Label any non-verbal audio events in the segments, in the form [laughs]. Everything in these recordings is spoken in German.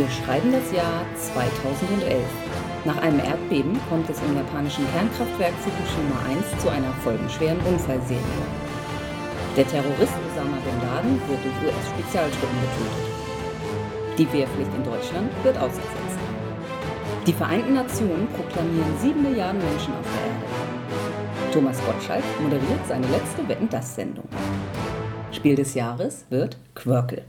Wir schreiben das Jahr 2011. Nach einem Erdbeben kommt es im japanischen Kernkraftwerk Fukushima 1 zu einer folgenschweren Unfallserie. Der Terrorist Osama Bin Laden wird durch US-Spezialtruppen getötet. Die Wehrpflicht in Deutschland wird ausgesetzt. Die Vereinten Nationen proklamieren 7 Milliarden Menschen auf der Erde. Thomas Gottschalk moderiert seine letzte Wetten das Sendung. Spiel des Jahres wird Quirkel.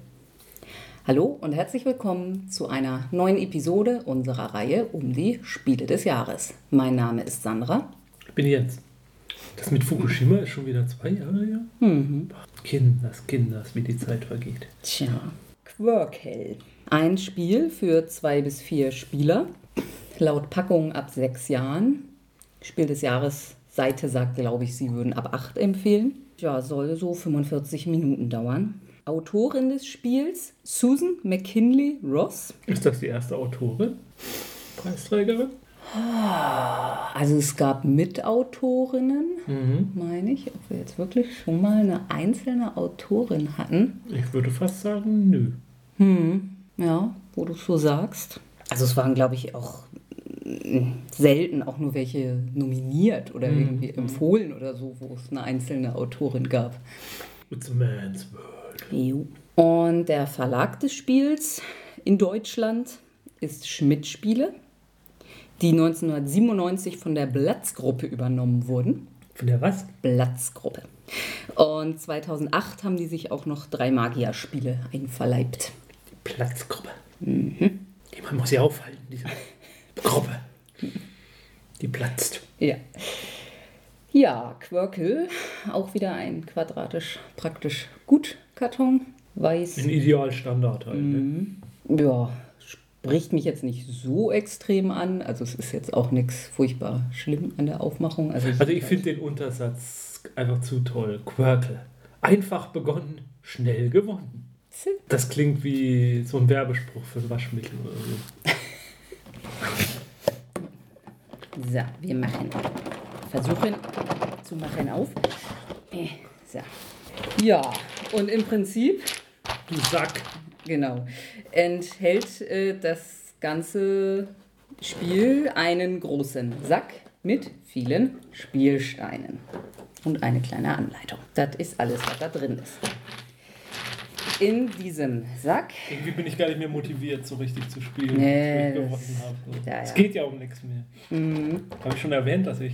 Hallo und herzlich willkommen zu einer neuen Episode unserer Reihe um die Spiele des Jahres. Mein Name ist Sandra. Ich bin Jens. Das mit Fukushima ist schon wieder zwei Jahre her. Mhm. Kinders, Kinders, wie die Zeit vergeht. Tja, Quirkel. Ein Spiel für zwei bis vier Spieler. Laut Packung ab sechs Jahren. Spiel des Jahres Seite sagt, glaube ich, sie würden ab acht empfehlen. Ja, soll so 45 Minuten dauern. Autorin des Spiels, Susan McKinley Ross. Ist das die erste Autorin? Preisträgerin? Also es gab Mitautorinnen, Mhm. meine ich, ob wir jetzt wirklich schon mal eine einzelne Autorin hatten. Ich würde fast sagen, nö. Hm, ja, wo du es so sagst. Also es waren, glaube ich, auch mm, selten auch nur welche nominiert oder irgendwie empfohlen oder so, wo es eine einzelne Autorin gab. It's a man's world. Jo. Und der Verlag des Spiels in Deutschland ist Schmidt Spiele, die 1997 von der Blatz-Gruppe übernommen wurden. Von der was? Blatz-Gruppe. Und 2008 haben die sich auch noch drei Magier-Spiele einverleibt. Die Platzgruppe. Die man muss ja aufhalten, diese [laughs] Gruppe. Die platzt. Ja. Ja, Quirkel, auch wieder ein quadratisch praktisch gut Karton. Weiß. Ein Idealstandard halt. Ne? Ja, spricht mich jetzt nicht so extrem an. Also es ist jetzt auch nichts furchtbar schlimm an der Aufmachung. Also ich, Also ich finde den Untersatz einfach zu toll. Quirkel. Einfach begonnen, schnell gewonnen. Das klingt wie so ein Werbespruch für ein Waschmittel oder so. So, wir machen. Versuchen zu machen auf. Äh, So. Ja, und im Prinzip, Du Sack. genau, enthält äh, das ganze Spiel einen großen Sack mit vielen Spielsteinen und eine kleine Anleitung. Das ist alles, was da drin ist. In diesem Sack Irgendwie bin ich gar nicht mehr motiviert, so richtig zu spielen, Nee, das- gewonnen habe. ja, Es ja. geht ja um nichts mehr. Habe ich schon erwähnt, dass ich.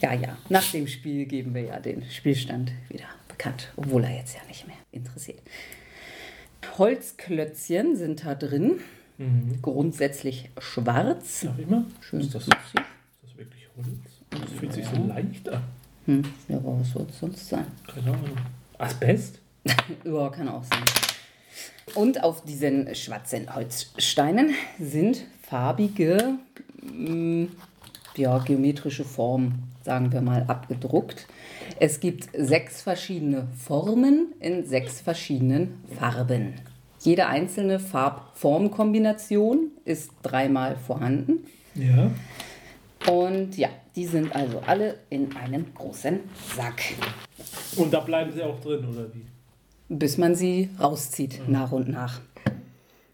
Ja, ja. Nach dem Spiel geben wir ja den Spielstand wieder bekannt, obwohl er jetzt ja nicht mehr interessiert. Holzklötzchen sind da drin, grundsätzlich schwarz. Sag ich mal. Schön Ist das, ist das wirklich Holz? Das fühlt sich so leicht an. Hm, ja, aber was soll es sonst sein? Keine Ahnung. Asbest? [laughs] Ja, kann auch sein. Und auf diesen schwarzen Holzsteinen sind farbige, mm, ja, geometrische Formen, sagen wir mal, abgedruckt. Es gibt sechs verschiedene Formen in sechs verschiedenen Farben. Jede einzelne Farb-Form-Kombination ist dreimal vorhanden. Ja. Und ja, die sind also alle in einem großen Sack. Und da bleiben sie auch drin, oder wie? bis man sie rauszieht, nach und nach.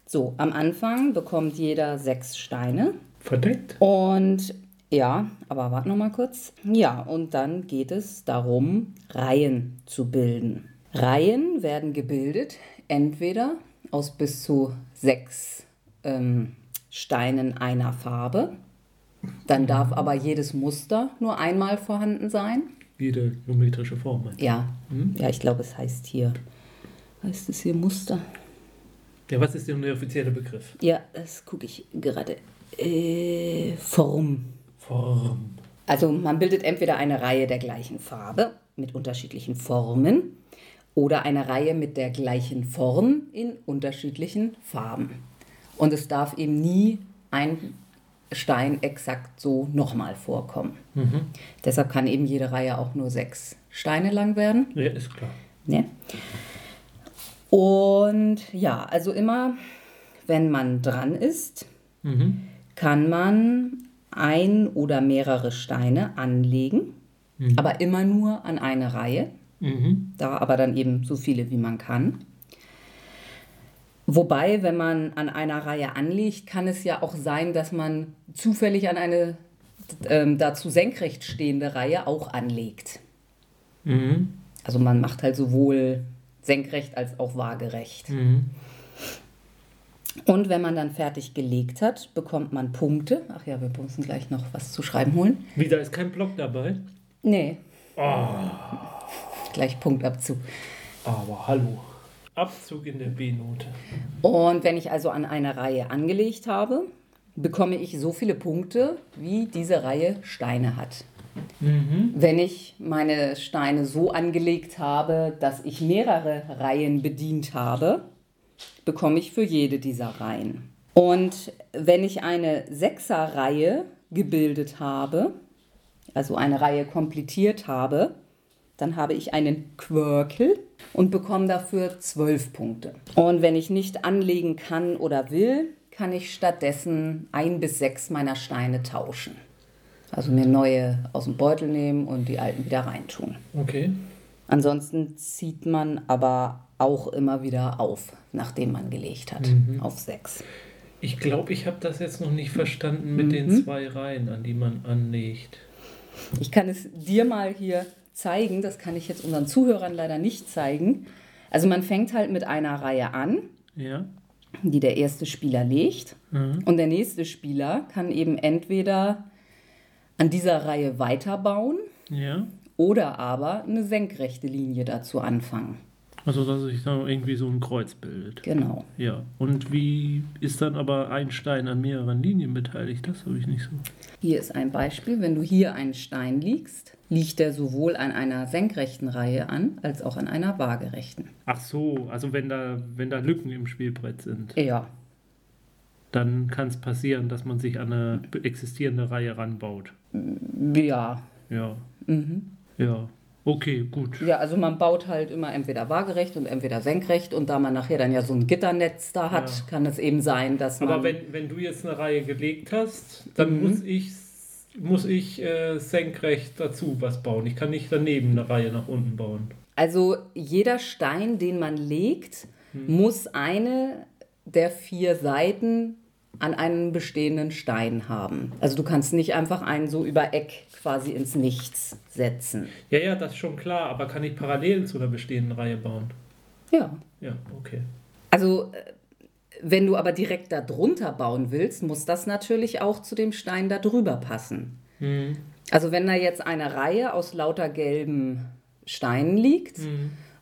So, am Anfang bekommt jeder sechs Steine. Verdeckt? Und ja, aber warte noch mal kurz. Ja, und dann geht es darum, Reihen zu bilden. Reihen werden gebildet, entweder aus bis zu sechs ähm, Steinen einer Farbe. Dann darf aber jedes Muster nur einmal vorhanden sein. Jede geometrische Form. Ja, ja, ich glaube, es heißt hier, heißt es hier Muster. Ja, was ist denn der offizielle Begriff? Ja, das gucke ich gerade. Äh, Form. Form. Also man bildet entweder eine Reihe der gleichen Farbe mit unterschiedlichen Formen oder eine Reihe mit der gleichen Form in unterschiedlichen Farben. Und es darf eben nie ein Stein exakt so nochmal vorkommen. Deshalb kann eben jede Reihe auch nur sechs Steine lang werden. Ja, ist klar. Ne? Und ja, also immer, wenn man dran ist, kann man ein oder mehrere Steine anlegen, aber immer nur an eine Reihe. Da aber dann eben so viele, wie man kann. Wobei, wenn man an einer Reihe anlegt, kann es ja auch sein, dass man zufällig an eine ähm, dazu senkrecht stehende Reihe auch anlegt. Mhm. Also man macht halt sowohl senkrecht als auch waagerecht. Mhm. Und wenn man dann fertig gelegt hat, bekommt man Punkte. Ach ja, wir müssen gleich noch was zu schreiben holen. Wie, da ist kein Block dabei? Nee, Oh, gleich Punktabzug. aber hallo. Abzug in der B-Note. Und wenn ich also an eine Reihe angelegt habe, bekomme ich so viele Punkte, wie diese Reihe Steine hat. Mhm. Wenn ich meine Steine so angelegt habe, dass ich mehrere Reihen bedient habe, bekomme ich für jede dieser Reihen. Und wenn ich eine Sechserreihe gebildet habe, also eine Reihe komplettiert habe, dann habe ich einen Quirkel und bekomme dafür zwölf Punkte. Und wenn ich nicht anlegen kann oder will, kann ich stattdessen ein bis sechs meiner Steine tauschen. Also mir neue aus dem Beutel nehmen und die alten wieder reintun. Okay. Ansonsten zieht man aber auch immer wieder auf, nachdem man gelegt hat, auf sechs. Ich glaube, ich habe das jetzt noch nicht verstanden mit den zwei Reihen, an die man anlegt. Ich kann es dir mal hier zeigen, das kann ich jetzt unseren Zuhörern leider nicht zeigen. Also man fängt halt mit einer Reihe an, Ja. die der erste Spieler legt. Mhm. Und der nächste Spieler kann eben entweder an dieser Reihe weiterbauen Ja. oder aber eine senkrechte Linie dazu anfangen. Also, dass sich da irgendwie so ein Kreuz bildet. Genau. Ja. Und wie ist dann aber ein Stein an mehreren Linien beteiligt? Das habe ich nicht so. Hier ist ein Beispiel. Wenn du hier einen Stein liegst, liegt er sowohl an einer senkrechten Reihe an, als auch an einer waagerechten. Ach so, also wenn da, wenn da Lücken im Spielbrett sind, Ja, dann kann es passieren, dass man sich an eine existierende Reihe ranbaut. ja. Ja. Mhm. Ja. Okay, gut. Ja, also man baut halt immer entweder waagerecht und entweder senkrecht und da man nachher dann ja so ein Gitternetz da hat, Ja. kann es eben sein, dass man... Aber wenn, wenn du jetzt eine Reihe gelegt hast, dann muss ich, muss ich äh, senkrecht dazu was bauen. Ich kann nicht daneben eine Reihe nach unten bauen. Also jeder Stein, den man legt, muss eine der vier Seiten an einen bestehenden Stein haben. Also du kannst nicht einfach einen so über Eck quasi ins Nichts setzen. Ja, ja, das ist schon klar, aber kann ich parallel zu einer bestehenden Reihe bauen? Ja. Ja, okay. Also äh, wenn du aber direkt da drunter bauen willst, muss das natürlich auch zu dem Stein da drüber passen. Hm. Also wenn da jetzt eine Reihe aus lauter gelben Steinen liegt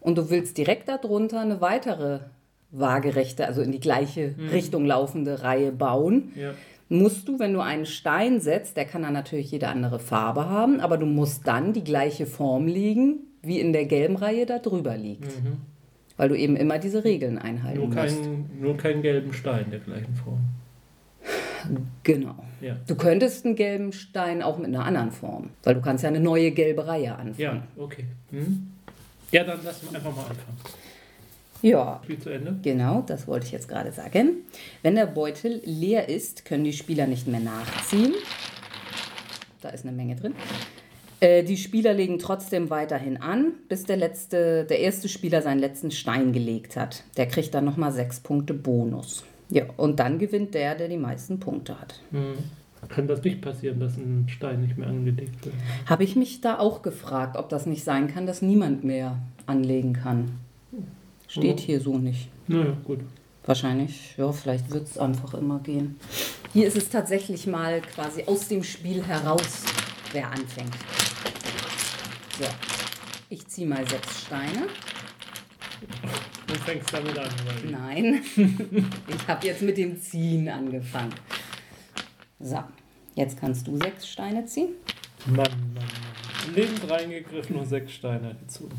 und du willst direkt darunter eine weitere waagerechte, also in die gleiche Richtung laufende Reihe bauen, Ja. musst du, wenn du einen Stein setzt, der kann dann natürlich jede andere Farbe haben, aber du musst dann die gleiche Form legen, wie in der gelben Reihe da drüber liegt. Weil du eben immer diese Regeln einhalten Nur, musst. kein, nur keinen gelben Stein der gleichen Form. Genau. Ja. Du könntest einen gelben Stein auch mit einer anderen Form, weil du kannst ja eine neue gelbe Reihe anfangen. Ja, okay. Hm? Ja, dann lassen wir einfach mal anfangen. Ja, Spiel zu Ende. genau, das wollte ich jetzt gerade sagen. Wenn der Beutel leer ist, können die Spieler nicht mehr nachziehen. Da ist eine Menge drin. Äh, Die Spieler legen trotzdem weiterhin an, bis der, letzte, der erste Spieler seinen letzten Stein gelegt hat. Der kriegt dann nochmal sechs Punkte Bonus. Ja, und dann gewinnt der, der die meisten Punkte hat. Hm. Kann das nicht passieren, dass ein Stein nicht mehr angelegt wird? Habe ich mich da auch gefragt, ob das nicht sein kann, dass niemand mehr anlegen kann. Steht Oh. hier so nicht. Naja, gut. Wahrscheinlich, ja, vielleicht wird es einfach immer gehen. Hier ist es tatsächlich mal quasi aus dem Spiel heraus, wer anfängt. So, ich ziehe mal sechs Steine. Du fängst damit an. Weil Nein, [laughs] ich habe jetzt mit dem Ziehen angefangen. So, jetzt kannst du sechs Steine ziehen. Mann, Mann, Mann. Blind reingegriffen und sechs Steine gezogen.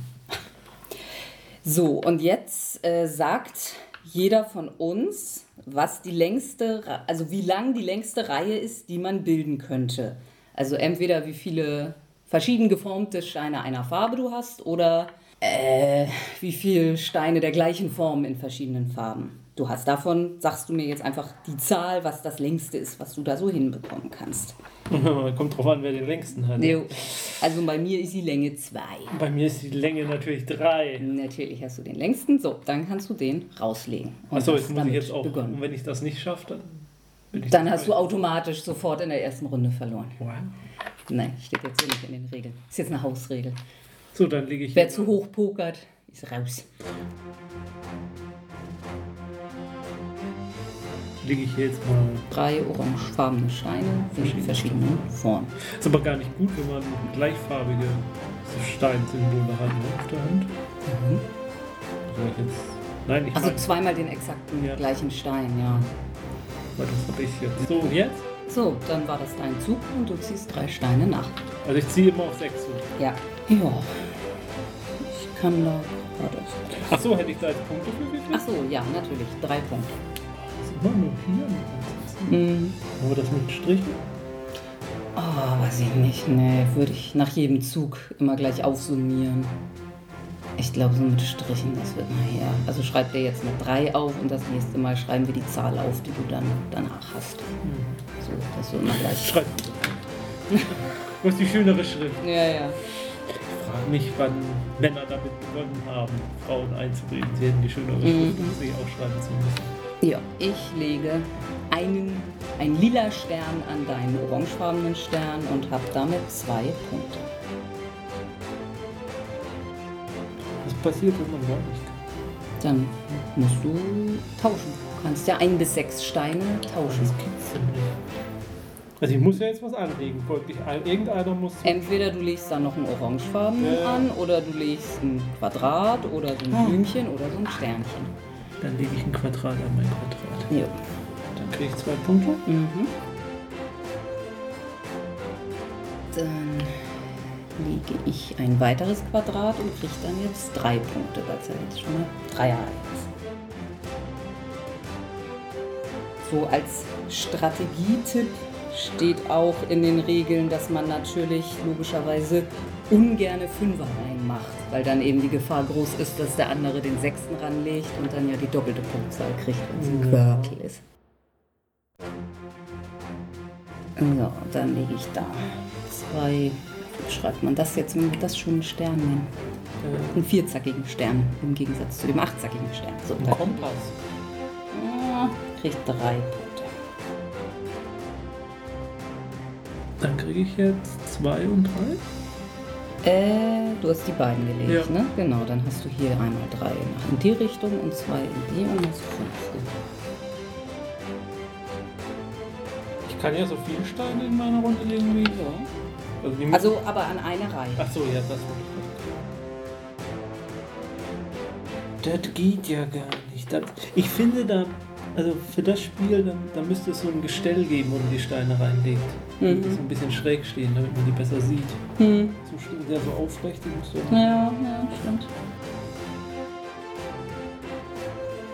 So, und jetzt äh, sagt jeder von uns, was die längste, also wie lang die längste Reihe ist, die man bilden könnte. Also entweder wie viele verschieden geformte Steine einer Farbe du hast oder äh, wie viele Steine der gleichen Form in verschiedenen Farben. Du hast davon, sagst du mir jetzt einfach die Zahl, was das längste ist, was du da so hinbekommen kannst. [laughs] Kommt drauf an, wer den längsten hat. Jo. Also bei mir ist die Länge 2. Bei mir ist die Länge natürlich 3. Natürlich hast du den längsten. So, dann kannst du den rauslegen. Achso, jetzt muss ich jetzt auch. begonnen. Und wenn ich das nicht schaffe, dann. Dann hast du automatisch sofort in der ersten Runde verloren. Wow. Nein, steht jetzt so nicht in den Regeln. Ist jetzt eine Hausregel. So, dann lege ich. Wer zu hoch pokert, ist raus. Lege ich hier jetzt mal. Drei orangefarbene Steine in verschiedenen Formen. Ist aber gar nicht gut, wenn man gleichfarbige Steinsymbole hat ne, auf der Hand. Soll ich jetzt. Nein, ich Also meine, zweimal den exakten Ja. gleichen Stein, ja. weil das habe ich jetzt. So, jetzt? So, dann war das dein Zug und du ziehst drei Steine nach. Also ich ziehe immer auf 6. Ja. Ja. Ich kann da. Achso, hätte ich da jetzt Punkte für gekriegt? Ach so, ja, natürlich. Drei Punkte. Das immer nur hier. Mhm. Aber das mit Strichen? Oh, weiß ich nicht. Nee, würde ich nach jedem Zug immer gleich aufsummieren. Ich glaube, so mit Strichen, das wird nachher. Also schreib dir jetzt eine 3 auf und das nächste Mal schreiben wir die Zahl auf, die du dann danach hast. So, dass du immer gleich. Schreib. Wo [laughs] ist die schönere Schrift? Ja, ja. Ich frage mich, wann Männer damit begonnen haben, Frauen einzureden. Sie hätten die schönere Schrift, um sie auch schreiben zu müssen. Ja, ich lege einen, ein lila Stern an deinen orangefarbenen Stern und habe damit zwei Punkte. Was passiert, wenn man gar nicht kann? Dann musst du tauschen. Du kannst ja ein bis sechs Steine tauschen. Das gibt's denn nicht. Also ich muss ja jetzt was anlegen. Folglich, ein- irgendeiner muss... Entweder du legst da noch einen orangefarbenen Ja. an oder du legst ein Quadrat oder so ein Ah. Blümchen oder so ein Sternchen. Dann lege ich ein Quadrat an mein Quadrat. Ja. Dann kriege ich zwei Punkte. Mhm. Dann lege ich ein weiteres Quadrat und kriege dann jetzt drei Punkte, weil es ja jetzt schon eine Dreier ist. So als Strategietipp steht auch in den Regeln, dass man natürlich logischerweise ungerne Fünfer reinmacht, weil dann eben die Gefahr groß ist, dass der andere den sechsten ranlegt und dann ja die doppelte Punktzahl kriegt, wenn es ein. Quirkel ist. So, dann lege ich da zwei, wie schreibt man das jetzt, wenn wir das schon einen Stern nennen? Äh, Einen vierzackigen Stern im Gegensatz zu dem achtzackigen Stern. So, ein da Kompass. Ah, kriegt drei Punkte. Dann kriege ich jetzt zwei und drei. Äh, du hast die beiden gelegt, Ja. ne? Genau, dann hast du hier einmal drei in die Richtung und zwei in die und hast fünf. Ich kann ja so viele Steine in meiner Runde legen wie... Ja. Also, Also, aber an einer Reihe. Ach so, ja, das Das geht ja gar nicht. Das, ich finde da, also für das Spiel, da, da müsste es so ein Gestell geben, wo man die Steine reinlegt. Mhm. Die so ein bisschen schräg stehen, damit man die besser sieht. Hm. So steht der so aufrecht und so. Ja, ja, stimmt.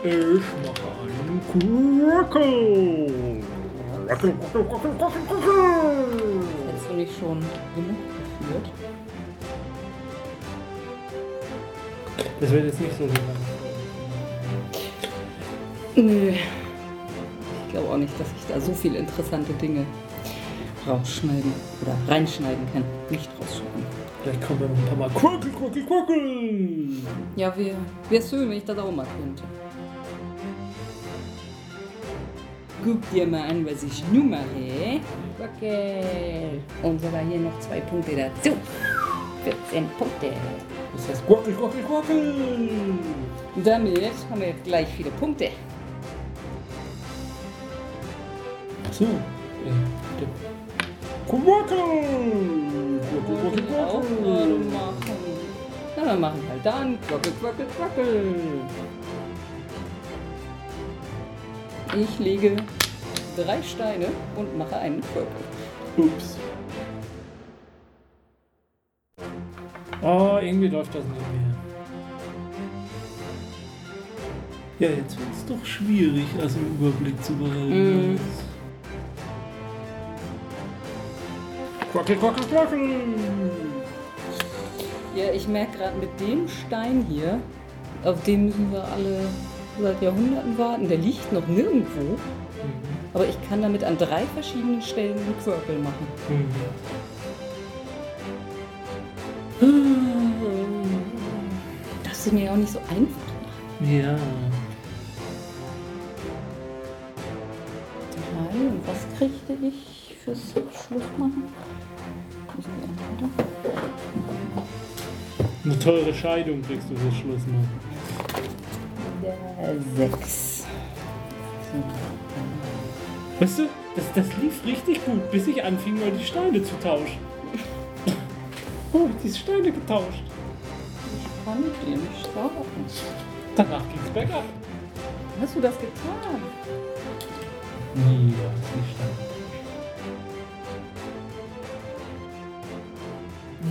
Ich mache einen quackel. Hättest du nicht schon genug geführt? Das wird jetzt nicht so lang. Nö. Ich glaube auch nicht, dass ich da so viele interessante Dinge rausschneiden oder reinschneiden kann. Nicht rausschneiden. Vielleicht kommen wir noch ein paar Mal Quackel, quackel, quackel. Ja, wäre wär schön, wenn ich das auch mal könnte. Guck dir mal an, was ich nun mache. Wackel. Und sogar hier noch zwei Punkte dazu. 14 Punkte. Das heißt Quackel, quackel, quackel. Damit haben wir jetzt gleich viele Punkte. Ja. Quackel. Quackel, quackel, auch gerade quackel. machen. Na, dann machen wir halt dann. Quackel, quackel, quackel. Ich lege drei Steine und mache einen Quirkel. Ups. Oh, irgendwie läuft das nicht mehr. Ja, jetzt wird es doch schwierig, also einen Überblick zu behalten. Mhm. Quackel, quackel, quackel. Ja, ich merke gerade mit dem Stein hier, auf dem müssen wir alle seit Jahrhunderten warten. Der liegt noch nirgendwo. Mhm. Aber ich kann damit an drei verschiedenen Stellen einen Quirkel machen. Mhm. Das ist mir auch nicht so einfach machen. Ja. Drei. Und was kriegte ich fürs Schlussmachen? Eine teure Scheidung kriegst du fürs Schlussmachen. Der sechs. Weißt du, das, das lief richtig gut, bis ich anfing, mal die Steine zu tauschen. [laughs] oh, die Steine getauscht. Ich kann dir nicht sagen. Danach ging's bergab. Hast du das getan? Nie, ja, nicht stand.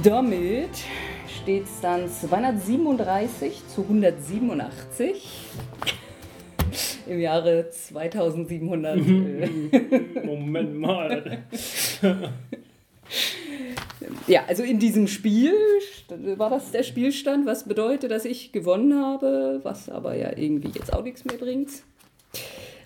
Damit steht es dann 237 zu 187 im Jahre 2700. [laughs] Moment mal. ja, also in diesem Spiel war das der Spielstand, was bedeutet, dass ich gewonnen habe, was aber ja irgendwie jetzt auch nichts mehr bringt.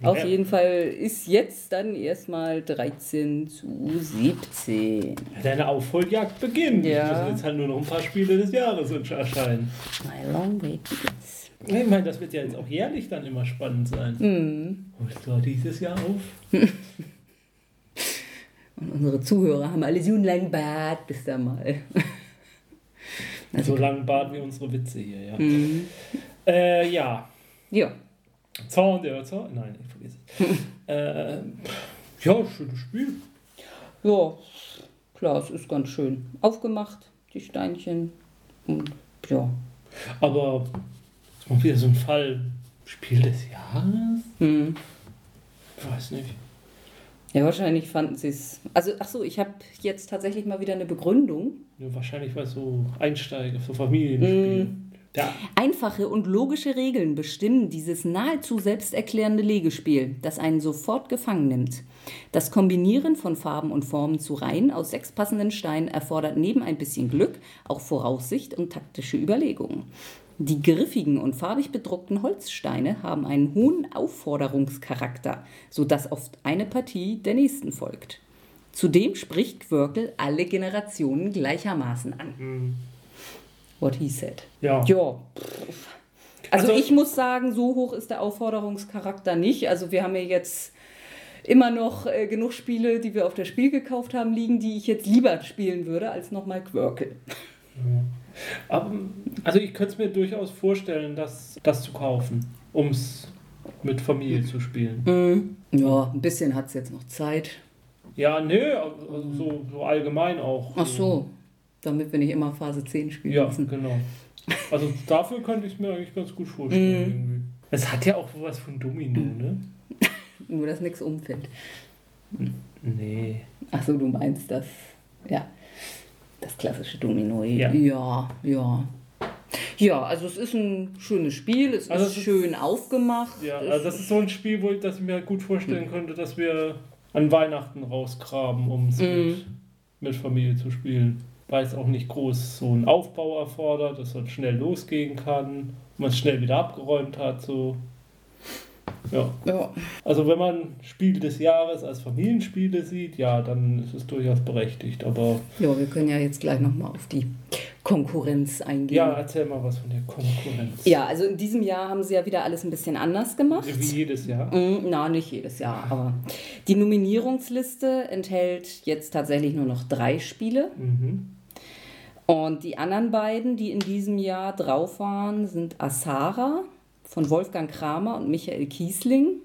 Ja. Auf jeden Fall ist jetzt dann erstmal 13 zu 17. Deine Aufholjagd beginnt. Ja. Es müssen jetzt halt nur noch ein paar Spiele des Jahres erscheinen. My long way begins. Ich meine, das wird ja jetzt auch jährlich dann immer spannend sein. Mhm. Holst du dieses Jahr auf? [laughs] Und unsere Zuhörer haben alle so einen langen Bart, bis da mal. Also so langen Bart wie unsere Witze hier, ja. Mhm. Äh, ja. Ja. Zorn der Zorn? Nein, ich vergesse es. [laughs] äh, ja, schönes Spiel. Ja, klar, es ist ganz schön aufgemacht, die Steinchen. Und ja. Aber ist mal wieder so ein Fall. Spiel des Jahres? Hm. Ich weiß nicht. Ja, wahrscheinlich fanden sie es. Also, ach so, ich habe jetzt tatsächlich mal wieder eine Begründung. Ja, wahrscheinlich, weil so Einsteiger, so Familienspiel. Mm. Ja. Einfache und logische Regeln bestimmen dieses nahezu selbsterklärende Legespiel, das einen sofort gefangen nimmt. Das Kombinieren von Farben und Formen zu Reihen aus sechs passenden Steinen erfordert neben ein bisschen Glück auch Voraussicht und taktische Überlegungen. Die griffigen und farbig bedruckten Holzsteine haben einen hohen Aufforderungscharakter, sodass oft eine Partie der nächsten folgt. Zudem spricht Quirkel alle Generationen gleichermaßen an. Mhm. What he said. Ja. ja. Also, also ich muss sagen, so hoch ist der Aufforderungscharakter nicht. Also wir haben ja jetzt immer noch äh, genug Spiele, die wir auf das Spiel gekauft haben, liegen, die ich jetzt lieber spielen würde als nochmal Quirkel. Ja. Also ich könnte es mir durchaus vorstellen, das, das zu kaufen, um es mit Familie zu spielen. Mhm. Ja, ein bisschen hat es jetzt noch Zeit. Ja, nö, also so, so allgemein auch. Ach so, damit wir nicht immer Phase 10 spielen ja, müssen. Ja, genau. Also dafür könnte ich es mir eigentlich ganz gut vorstellen. Mhm. Es hat ja auch was von Domino, ne? [laughs] Nur, dass nichts umfällt. Nee. Achso, du meinst das, ja, das klassische Domino. Ja. ja, ja. Ja, also es ist ein schönes Spiel, es also ist es schön ist, aufgemacht. Ja, also das ist so ein Spiel, wo ich das mir gut vorstellen könnte, dass wir an Weihnachten rausgraben, um es mm. mit, mit Familie zu spielen weil es auch nicht groß so einen Aufbau erfordert, dass man schnell losgehen kann, man es schnell wieder abgeräumt hat. So. Ja. ja. Also wenn man Spiel des Jahres als Familienspiele sieht, ja, dann ist es durchaus berechtigt. Aber ja, wir können ja jetzt gleich nochmal auf die Konkurrenz eingehen. Ja, erzähl mal was von der Konkurrenz. Ja, also in diesem Jahr haben sie ja wieder alles ein bisschen anders gemacht. Wie jedes Jahr? Mm, na, nicht jedes Jahr, aber die Nominierungsliste enthält jetzt tatsächlich nur noch drei Spiele. Mhm. Und die anderen beiden, die in diesem Jahr drauf waren, sind Asara von Wolfgang Kramer und Michael Kiesling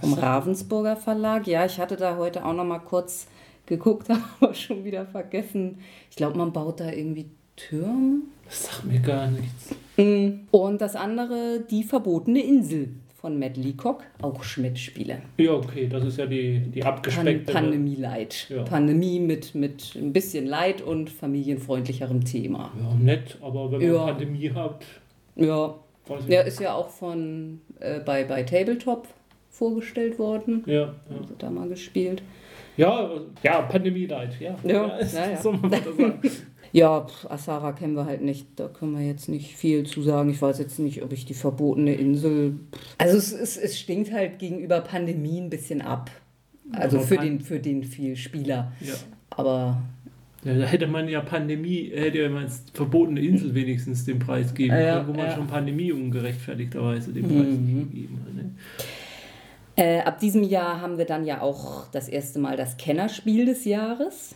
vom Ravensburger Verlag. Ja, ich hatte da heute auch noch mal kurz geguckt, [laughs] aber schon wieder vergessen. Ich glaube, man baut da irgendwie Türme. Das sagt mir gar nichts. Mm. Und das andere, die verbotene Insel von Matt Leacock, auch Schmidt-Spiele. Ja, okay, das ist ja die, die abgespeckte... Pan Pandemie-Light. Ja. Pandemie mit, mit ein bisschen Leid und familienfreundlicherem Thema. Ja, nett, aber wenn man ja. Pandemie hat... Ja, ja ist ja auch von äh, bei, bei Tabletop vorgestellt worden. Ja, ja. Also da mal gespielt. Ja, ja, Pandemie-Light, ja. Ja, ja, [laughs] ja. So Ja, Asara kennen wir halt nicht. Da können wir jetzt nicht viel zu sagen. Ich weiß jetzt nicht, ob ich die verbotene Insel. Also es, es, es stinkt halt gegenüber Pandemie ein bisschen ab. Also für den, für den viel Spieler. Ja. Aber. Ja, da hätte man ja Pandemie, hätte man verbotene Insel wenigstens den Preis geben können, ja, wo man ja. schon Pandemie ungerechtfertigterweise den Preis mhm. gegeben hat. Ne? Äh, ab diesem Jahr haben wir dann ja auch das erste Mal das Kennerspiel des Jahres.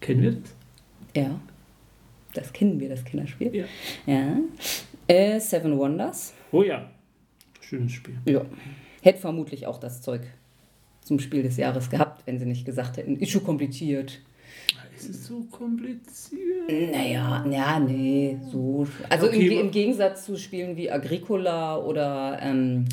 Kennen wir das? Ja, das kennen wir, das Kinderspiel. Ja. ja. Äh, Seven Wonders. Oh ja, schönes Spiel. Ja. Hätte vermutlich auch das Zeug zum Spiel des Jahres gehabt, wenn sie nicht gesagt hätten, ist schon kompliziert. Ist es so kompliziert? Naja, ja, nee, so. Also okay, im, im, Gegensatz zu Spielen wie Agricola oder ähm,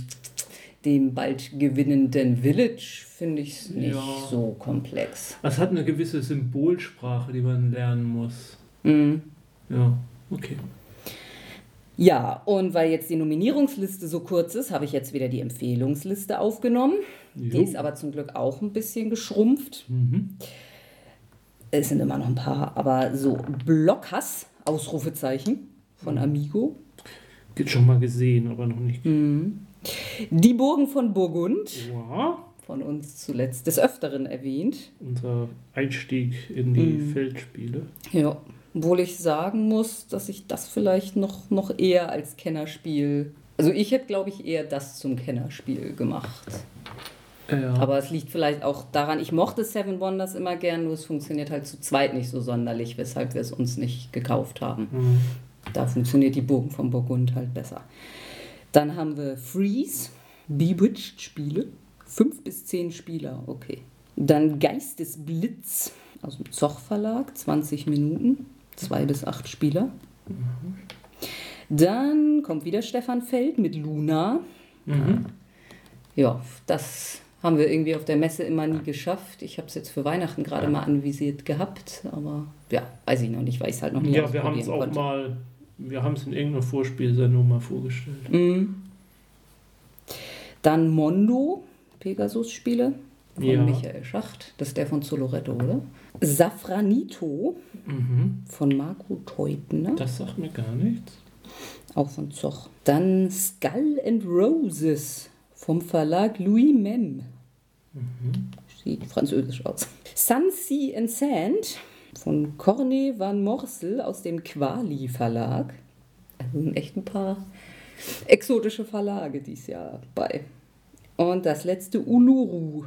dem bald gewinnenden Village finde ich es nicht ja. so komplex. Es hat eine gewisse Symbolsprache, die man lernen muss. Mhm. Ja, okay. Ja, und weil jetzt die Nominierungsliste so kurz ist, habe ich jetzt wieder die Empfehlungsliste aufgenommen. Jo. Die ist aber zum Glück auch ein bisschen geschrumpft. Mhm. Es sind immer noch ein paar, aber so Blockhass, Ausrufezeichen von mhm. Amigo. Geht schon mal gesehen, aber noch nicht. Mhm. Die Burgen von Burgund. Ja. Von uns zuletzt des Öfteren erwähnt. Unser Einstieg in die mhm. Feldspiele. Ja. Obwohl ich sagen muss, dass ich das vielleicht noch, noch eher als Kennerspiel. Also ich hätte, glaube ich, eher das zum Kennerspiel gemacht. Ja. Aber es liegt vielleicht auch daran, ich mochte Seven Wonders immer gern, nur es funktioniert halt zu zweit nicht so sonderlich, weshalb wir es uns nicht gekauft haben. Mhm. Da funktioniert die Burgen von Burgund halt besser. Dann haben wir Freeze, Bewitched-Spiele. Fünf bis zehn Spieler, okay. Dann Geistesblitz aus dem Zoch Verlag, 20 Minuten, zwei bis acht Spieler. Mhm. Dann kommt wieder Stefan Feld mit Luna. Mhm. Ja, das haben wir irgendwie auf der Messe immer nie geschafft. Ich habe es jetzt für Weihnachten gerade mal anvisiert gehabt, aber ja, weiß ich noch nicht, weil ich es halt noch nie Ja, wir haben es auch konnte. mal wir haben es in irgendeiner Vorspielsendung mal vorgestellt. Mhm. Dann Mondo, Pegasus-Spiele von ja. Michael Schacht. Das ist der von Zoloretto, oder? Safranito mhm. von Marco Teutner. Das sagt mir gar nichts. Auch von Zoch. Dann Skull and Roses vom Verlag Louis Mem. Mhm. Sieht französisch aus. Sun, Sea and Sand von Corne van Morsel aus dem Quali Verlag. Also sind echt ein paar exotische Verlage dieses Jahr bei. Und das letzte Uluru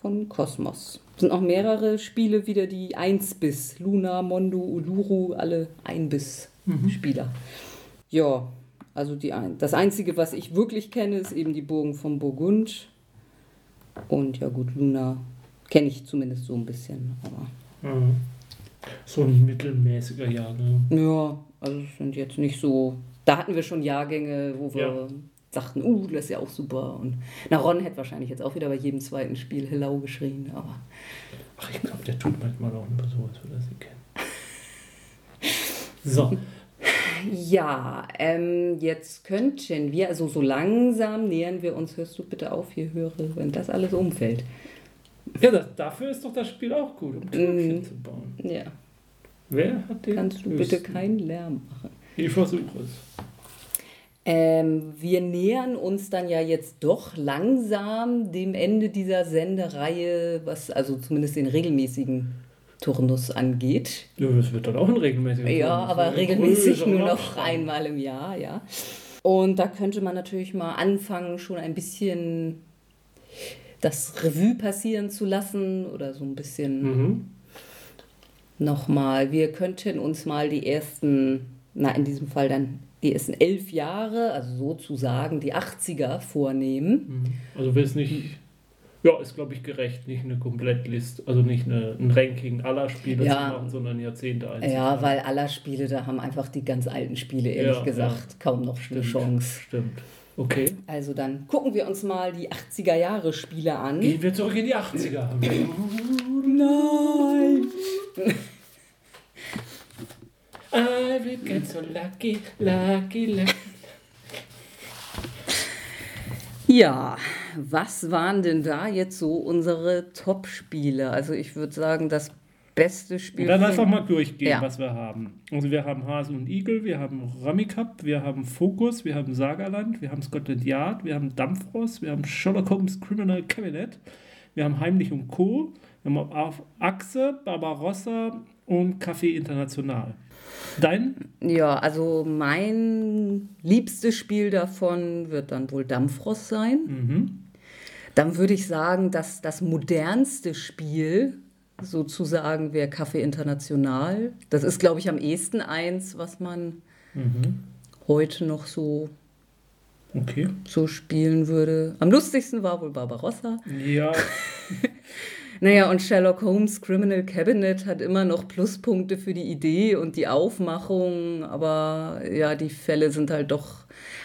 von Kosmos. Es sind auch mehrere Spiele wieder, die 1 bis Luna, Mondo, Uluru, alle 1 bis mhm. Spieler. Ja, also die ein. Das Einzige, was ich wirklich kenne, ist eben die Burgen von Burgund. Und ja gut, Luna kenne ich zumindest so ein bisschen. Aber mhm. So ein mittelmäßiger Jahrgang. Ja, also es sind jetzt nicht so. Da hatten wir schon Jahrgänge, wo wir ja. Sagten, uh, das ist ja auch super. Und na, Ron hätte wahrscheinlich jetzt auch wieder bei jedem zweiten Spiel Hello geschrien, aber. Ach, ich glaube, der tut manchmal auch nur so, als würde er sie kennen. [laughs] So. Ja, ähm, jetzt könnten wir, also so langsam nähern wir uns, hörst du bitte auf hier, höre, wenn das alles umfällt. Ja, das, dafür ist doch das Spiel auch gut, um Türchen mm, zu bauen. Ja. Wer hat den? Kannst du bitte keinen Lärm machen? Ich versuche es. Ähm, wir nähern uns dann ja jetzt doch langsam dem Ende dieser Sendereihe, was also zumindest den regelmäßigen Turnus angeht. Ja, das wird dann auch ein regelmäßiger Turnus. Ja, aber regelmäßig nur noch einmal im Jahr, ja. Und da könnte man natürlich mal anfangen, schon ein bisschen das Revue passieren zu lassen oder so ein bisschen mhm. nochmal. Wir könnten uns mal die ersten, na in diesem Fall dann die ersten elf Jahre, also sozusagen die 80er vornehmen. Mhm. Also will es nicht, ja, ist glaube ich gerecht, nicht eine Komplettliste, also nicht eine, ein Ranking aller Spiele ja. zu machen, sondern Jahrzehnte einzeln. Ja, weil aller Spiele, da haben einfach die ganz alten Spiele, ehrlich ja, gesagt, ja. kaum noch eine Chance. Stimmt. Okay. Also dann gucken wir uns mal die 80er Jahre Spiele an. Gehen wir zurück in die 80er. [laughs] nein! I will get so lucky, lucky, lucky. Ja, was waren denn da jetzt so unsere Top-Spiele? Also ich würde sagen, das beste Spiel. Dann einfach mal durchgehen, ja. was wir haben. Also wir haben Hase und Igel, wir haben Rummy Cup, wir haben Focus, wir haben Sagerland, wir haben Scotland Yard, wir haben Dampfrost, wir haben Sherlock Holmes Criminal Cabinet, wir haben Heimlich und Co., wir haben auf Achse, Barbarossa und Café International. Dein? Ja, also mein liebstes Spiel davon wird dann wohl Dampfrost sein. Mhm. Dann würde ich sagen, dass das modernste Spiel sozusagen wäre Café International. Das ist, glaube ich, am ehesten eins, was man mhm. heute noch so, okay. so spielen würde. Am lustigsten war wohl Barbarossa. Ja. [laughs] Naja, und Sherlock Holmes Criminal Cabinet hat immer noch Pluspunkte für die Idee und die Aufmachung, aber ja, die Fälle sind halt doch,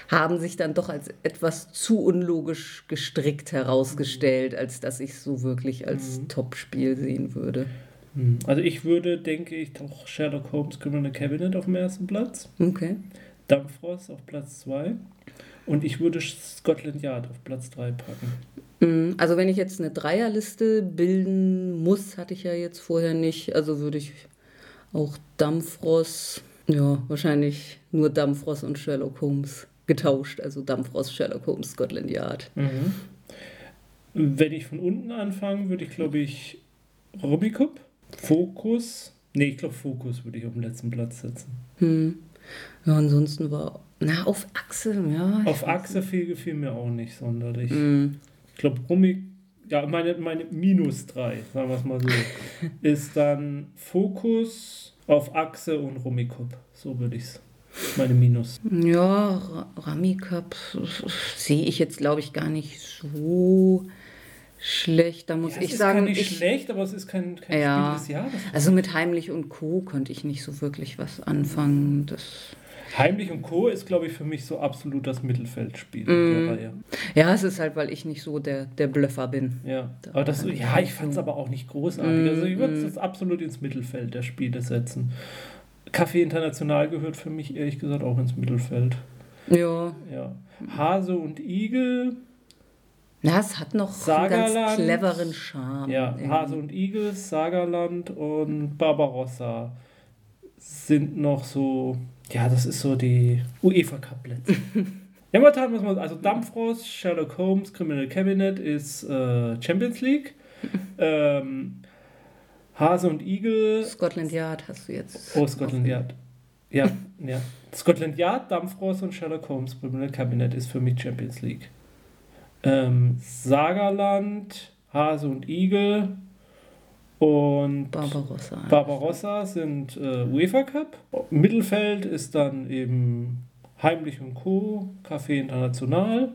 haben sich dann doch als etwas zu unlogisch gestrickt herausgestellt, als dass ich so wirklich als mhm. Top-Spiel sehen würde. Mhm. Also ich würde, denke ich, doch Sherlock Holmes Criminal Cabinet auf dem ersten Platz. Okay. Dampfrost auf Platz 2. Und ich würde Scotland Yard auf Platz 3 packen. Mm, also wenn ich jetzt eine Dreierliste bilden muss, hatte ich ja jetzt vorher nicht. Also würde ich auch Dampfross, ja, wahrscheinlich nur Dampfross und Sherlock Holmes getauscht. Also Dampfross, Sherlock Holmes, Scotland Yard. Mhm. Wenn ich von unten anfange, würde ich, glaube ich, Rubicup, Fokus. Nee, ich glaube, Fokus würde ich auf den letzten Platz setzen. Hm. Ja, ansonsten war. Na, auf Achse, ja. Auf Achse viel gefiel mir auch nicht sonderlich. Mhm ich glaube, Rummi, ja, meine, meine Minus 3, sagen wir es mal so, [laughs] ist dann Fokus auf Achse und Rummikop. So würde ich es. Meine Minus. Ja, Ramikap sehe ich jetzt, glaube ich, gar nicht so schlecht. Da muss ja, ich sagen. Es ist nicht schlecht, aber es ist kein, kein ja, Spiel des Jahres. Also mit Heimlich und Co. könnte ich nicht so wirklich was anfangen. Das Heimlich und Co. ist, glaube ich, für mich so absolut das Mittelfeldspiel mm. der Reihe. Ja, es ist halt, weil ich nicht so der, der Blöffer bin. Ja, da aber das, ja ich fand es aber auch nicht großartig. Mm, also ich würde es mm. absolut ins Mittelfeld der Spiele setzen. Café International gehört für mich ehrlich gesagt auch ins Mittelfeld. Ja. ja. Hase und Igel. Na, es hat noch Sagerland, einen ganz cleveren Charme. Ja, irgendwie. Hase und Igel, Sagerland und Barbarossa sind noch so ja, das ist so die UEFA Cup Plätze. [laughs] ja, momentan muss man, also Dampfrost, Sherlock Holmes, Criminal Cabinet ist äh, Champions League. [laughs] ähm, Hase und Igel. Scotland Yard hast du jetzt. Oh, Scotland Yard. Ja, ja. Scotland Yard, Dampfrost und Sherlock Holmes, Criminal Cabinet ist für mich Champions League. Ähm, Sagerland, Hase und Igel, und Barbarossa. Barbarossa sind äh, UEFA Cup. Mittelfeld ist dann eben Heimlich und Co., Café International.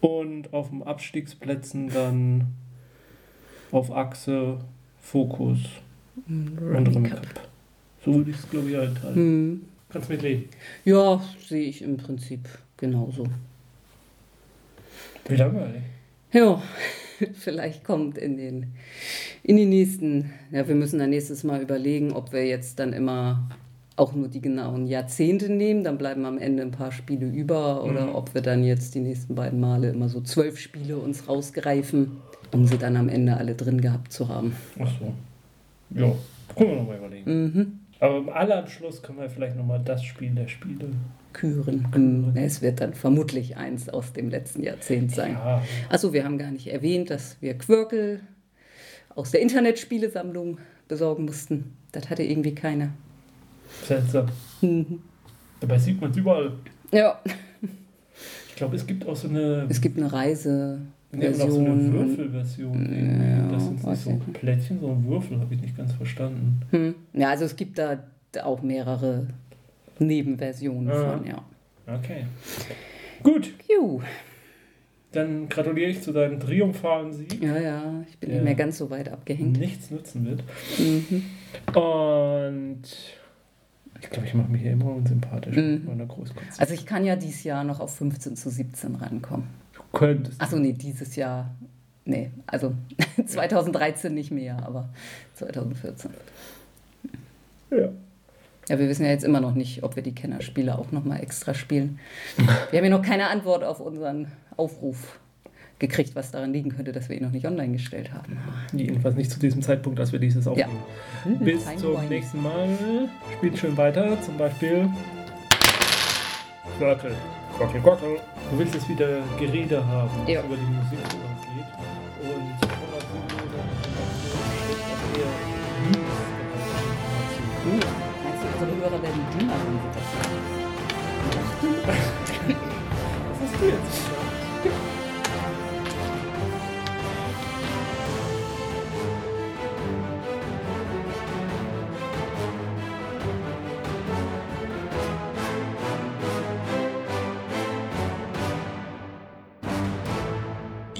Und auf den Abstiegsplätzen dann auf Achse Fokus und Remy Cup. Cup. So würde ich es, glaube ich, einteilen. Hm. Kannst mitleben? Ja, sehe ich im Prinzip genauso. Wie langweilig. Ja. [laughs] vielleicht kommt in den, in die nächsten, ja, wir müssen dann nächstes Mal überlegen, ob wir jetzt dann immer auch nur die genauen Jahrzehnte nehmen, dann bleiben am Ende ein paar Spiele über oder mhm. ob wir dann jetzt die nächsten beiden Male immer so zwölf Spiele uns rausgreifen, um sie dann am Ende alle drin gehabt zu haben. Ach so. Ja, können wir nochmal überlegen. Mhm. Aber im Allerabschluss können wir vielleicht nochmal das Spiel der Spiele küren. küren. Es wird dann vermutlich eins aus dem letzten Jahrzehnt sein. Ja. Also wir haben gar nicht erwähnt, dass wir Quirkel aus der Internetspielesammlung besorgen mussten. Das hatte irgendwie keiner. Seltsam. Mhm. Dabei sieht man es überall. Ja. Ich glaube, es gibt auch so eine. Es gibt eine Reise. Und auch so eine Würfelversion. Ja, das sind nicht so Plättchen, sondern Würfel, habe ich nicht ganz verstanden. Hm. Ja, also es gibt da auch mehrere Nebenversion ah. von, ja. Okay. Gut. Juh. Dann gratuliere ich zu deinem triumphalen Sieg. Ja, ja, ich bin nicht mehr ganz so weit abgehängt. Nichts nutzen wird. Mhm. Und ich glaube, ich mache mich hier immer unsympathisch mhm. mit meiner Großkonzert. Also ich kann ja dieses Jahr noch auf 15 zu 17 rankommen. Du könntest. Achso, nee, dieses Jahr. Nee, also [laughs] 2013 nicht mehr, aber 2014. Ja. Ja, wir wissen ja jetzt immer noch nicht, ob wir die Kennerspiele auch nochmal extra spielen. [laughs] Wir haben ja noch keine Antwort auf unseren Aufruf. gekriegt, was daran liegen könnte, dass wir ihn noch nicht online gestellt haben. Jedenfalls nicht zu diesem Zeitpunkt, dass wir dieses aufnehmen. Ja. Mhm, Bis zum Wein. nächsten Mal. Spielt schön weiter. Zum Beispiel Quirkel. Quirkel, Quirkel. Du willst jetzt wieder Gerede haben, ja. über die Musik